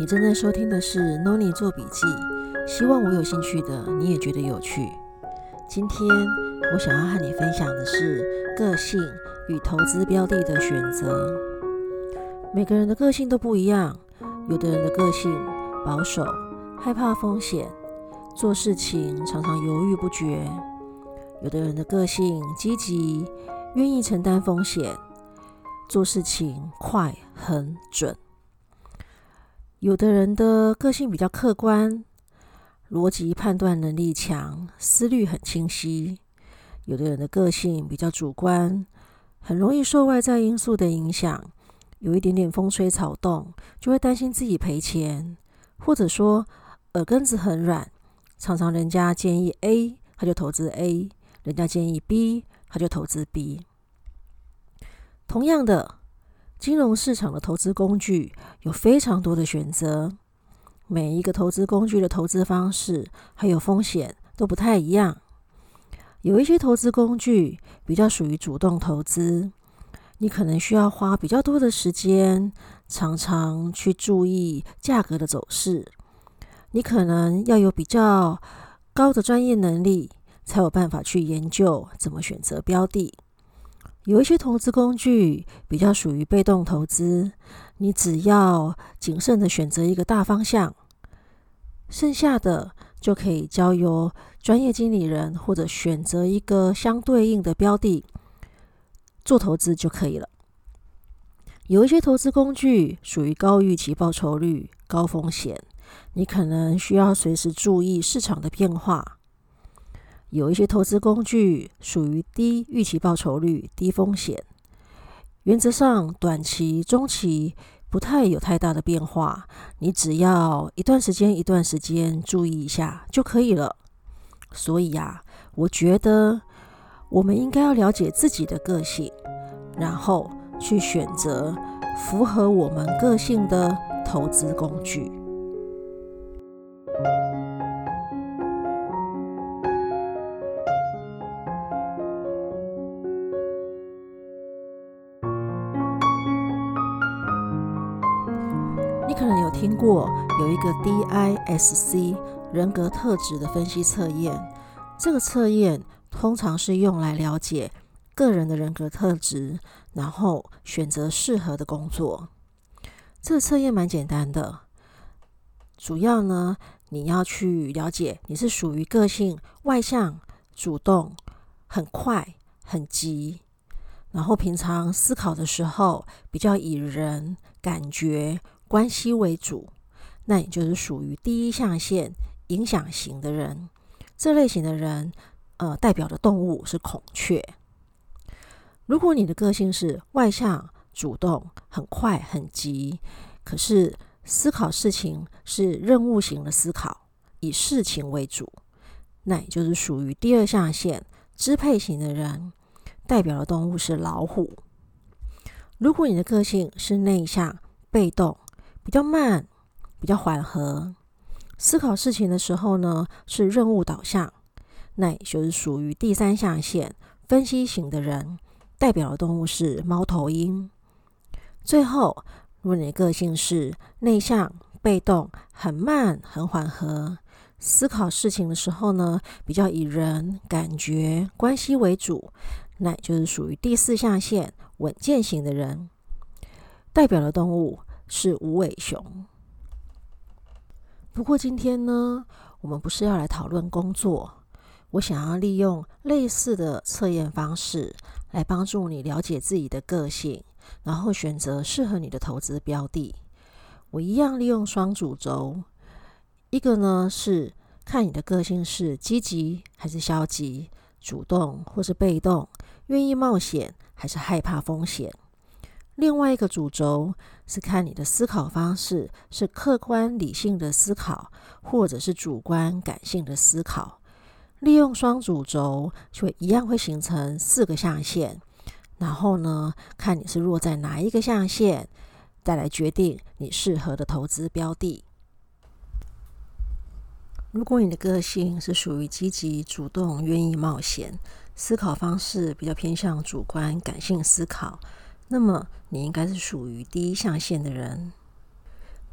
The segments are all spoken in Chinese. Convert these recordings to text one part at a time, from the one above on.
你正在收听的是 Noni 做笔记，希望我有兴趣的你也觉得有趣。今天我想要和你分享的是个性与投资标的的选择。每个人的个性都不一样，有的人的个性保守，害怕风险，做事情常常犹豫不决；有的人的个性积极，愿意承担风险，做事情快、很准。有的人的个性比较客观，逻辑判断能力强，思虑很清晰；有的人的个性比较主观，很容易受外在因素的影响，有一点点风吹草动就会担心自己赔钱，或者说耳根子很软，常常人家建议 A 他就投资 A，人家建议 B 他就投资 B。同样的。金融市场的投资工具有非常多的选择，每一个投资工具的投资方式还有风险都不太一样。有一些投资工具比较属于主动投资，你可能需要花比较多的时间，常常去注意价格的走势。你可能要有比较高的专业能力，才有办法去研究怎么选择标的。有一些投资工具比较属于被动投资，你只要谨慎的选择一个大方向，剩下的就可以交由专业经理人或者选择一个相对应的标的做投资就可以了。有一些投资工具属于高预期报酬率、高风险，你可能需要随时注意市场的变化。有一些投资工具属于低预期报酬率、低风险，原则上短期、中期不太有太大的变化，你只要一段时间一段时间注意一下就可以了。所以呀，我觉得我们应该要了解自己的个性，然后去选择符合我们个性的投资工具。可能有听过有一个 DISC 人格特质的分析测验，这个测验通常是用来了解个人的人格特质，然后选择适合的工作。这个测验蛮简单的，主要呢，你要去了解你是属于个性外向、主动、很快、很急，然后平常思考的时候比较以人感觉。关系为主，那也就是属于第一象限影响型的人。这类型的人，呃，代表的动物是孔雀。如果你的个性是外向、主动、很快、很急，可是思考事情是任务型的思考，以事情为主，那也就是属于第二象限支配型的人，代表的动物是老虎。如果你的个性是内向、被动，比较慢，比较缓和，思考事情的时候呢，是任务导向，那也就是属于第三象限分析型的人，代表的动物是猫头鹰。最后，如果你的个性是内向、被动、很慢、很缓和，思考事情的时候呢，比较以人、感觉、关系为主，那也就是属于第四象限稳健型的人，代表的动物。是无尾熊。不过今天呢，我们不是要来讨论工作。我想要利用类似的测验方式来帮助你了解自己的个性，然后选择适合你的投资标的。我一样利用双主轴，一个呢是看你的个性是积极还是消极，主动或是被动，愿意冒险还是害怕风险。另外一个主轴是看你的思考方式是客观理性的思考，或者是主观感性的思考。利用双主轴，就会一样会形成四个象限。然后呢，看你是落在哪一个象限，再来决定你适合的投资标的。如果你的个性是属于积极、主动、愿意冒险，思考方式比较偏向主观感性思考。那么你应该是属于第一象限的人。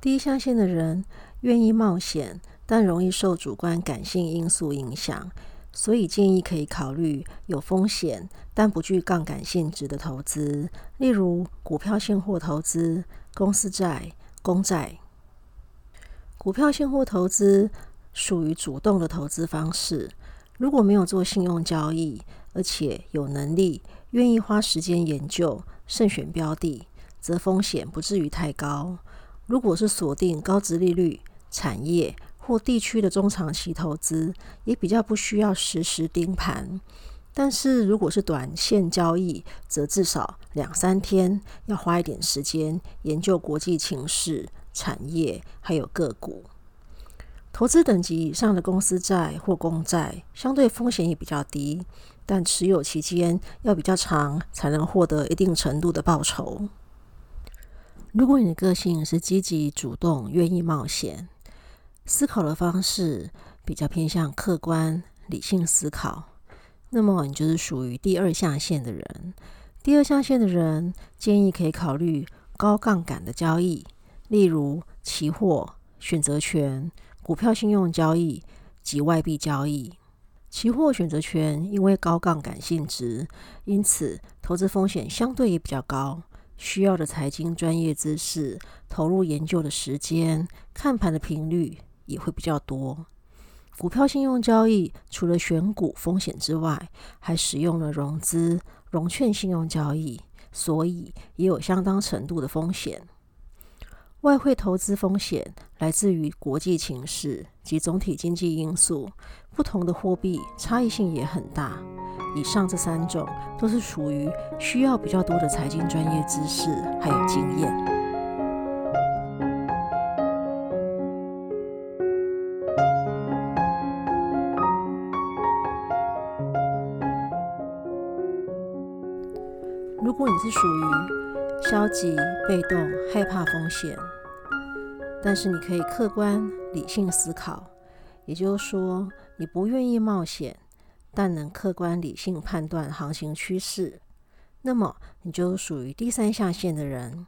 第一象限的人愿意冒险，但容易受主观感性因素影响，所以建议可以考虑有风险但不具杠杆性质的投资，例如股票现货投资、公司债、公债。股票现货投资属于主动的投资方式，如果没有做信用交易，而且有能力、愿意花时间研究、慎选标的，则风险不至于太高。如果是锁定高值利率产业或地区的中长期投资，也比较不需要实时盯盘。但是如果是短线交易，则至少两三天要花一点时间研究国际情势、产业还有个股。投资等级以上的公司债或公债，相对风险也比较低，但持有期间要比较长，才能获得一定程度的报酬。如果你的个性是积极主动、愿意冒险，思考的方式比较偏向客观理性思考，那么你就是属于第二象限的人。第二象限的人建议可以考虑高杠杆的交易，例如期货、选择权、股票信用交易及外币交易。期货、选择权因为高杠杆性质，因此投资风险相对也比较高。需要的财经专业知识、投入研究的时间、看盘的频率也会比较多。股票信用交易除了选股风险之外，还使用了融资融券信用交易，所以也有相当程度的风险。外汇投资风险来自于国际情势及总体经济因素，不同的货币差异性也很大。以上这三种都是属于需要比较多的财经专业知识还有经验。如果你是属于消极、被动、害怕风险，但是你可以客观理性思考，也就是说，你不愿意冒险。但能客观理性判断行情趋势，那么你就属于第三象限的人。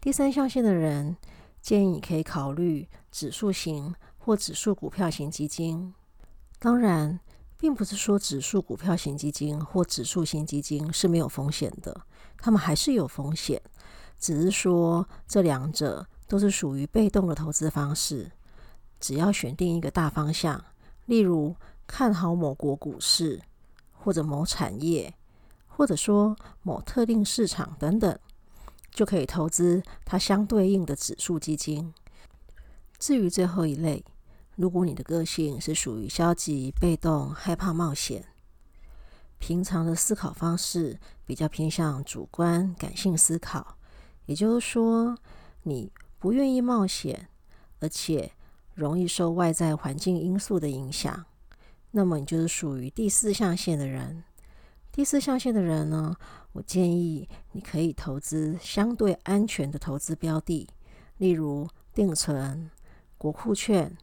第三象限的人建议你可以考虑指数型或指数股票型基金。当然，并不是说指数股票型基金或指数型基金是没有风险的，他们还是有风险，只是说这两者都是属于被动的投资方式。只要选定一个大方向，例如，看好某国股市，或者某产业，或者说某特定市场等等，就可以投资它相对应的指数基金。至于最后一类，如果你的个性是属于消极、被动、害怕冒险，平常的思考方式比较偏向主观感性思考，也就是说，你不愿意冒险，而且容易受外在环境因素的影响。那么你就是属于第四象限的人。第四象限的人呢，我建议你可以投资相对安全的投资标的，例如定存、国库券、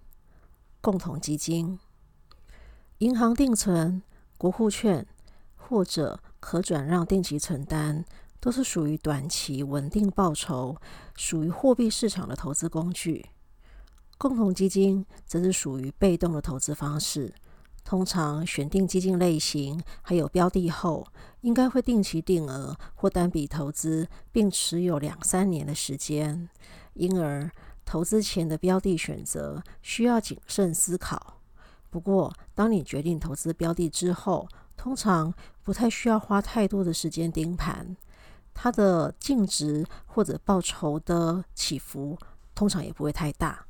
共同基金、银行定存、国库券或者可转让定期存单，都是属于短期稳定报酬、属于货币市场的投资工具。共同基金则是属于被动的投资方式。通常选定基金类型还有标的后，应该会定期定额或单笔投资，并持有两三年的时间。因而，投资前的标的选择需要谨慎思考。不过，当你决定投资标的之后，通常不太需要花太多的时间盯盘，它的净值或者报酬的起伏通常也不会太大。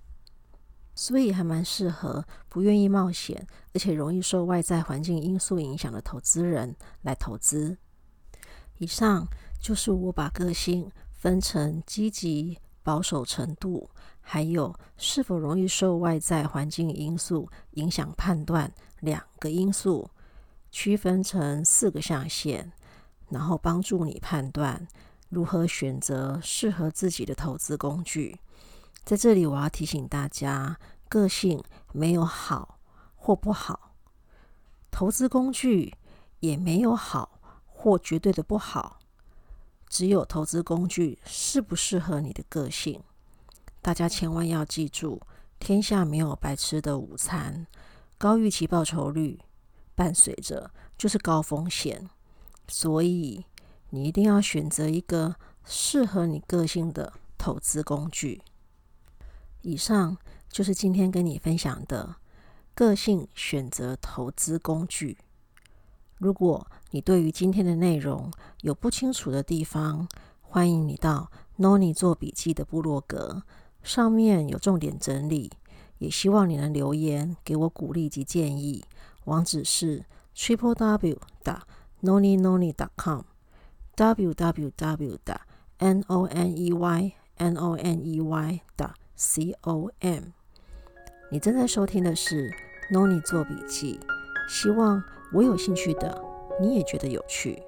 所以还蛮适合不愿意冒险，而且容易受外在环境因素影响的投资人来投资。以上就是我把个性分成积极、保守程度，还有是否容易受外在环境因素影响判断两个因素，区分成四个象限，然后帮助你判断如何选择适合自己的投资工具。在这里，我要提醒大家，个性没有好或不好，投资工具也没有好或绝对的不好，只有投资工具适不适合你的个性。大家千万要记住，天下没有白吃的午餐，高预期报酬率伴随着就是高风险，所以你一定要选择一个适合你个性的投资工具。以上就是今天跟你分享的个性选择投资工具。如果你对于今天的内容有不清楚的地方，欢迎你到 Noni 做笔记的部落格，上面有重点整理。也希望你能留言给我鼓励及建议。网址是 triple w 打 noni noni 点 com，w w w 打 n o n e y n o n e y 打 c o m。你正在收听的是 Noni 做笔记，希望我有兴趣的你也觉得有趣。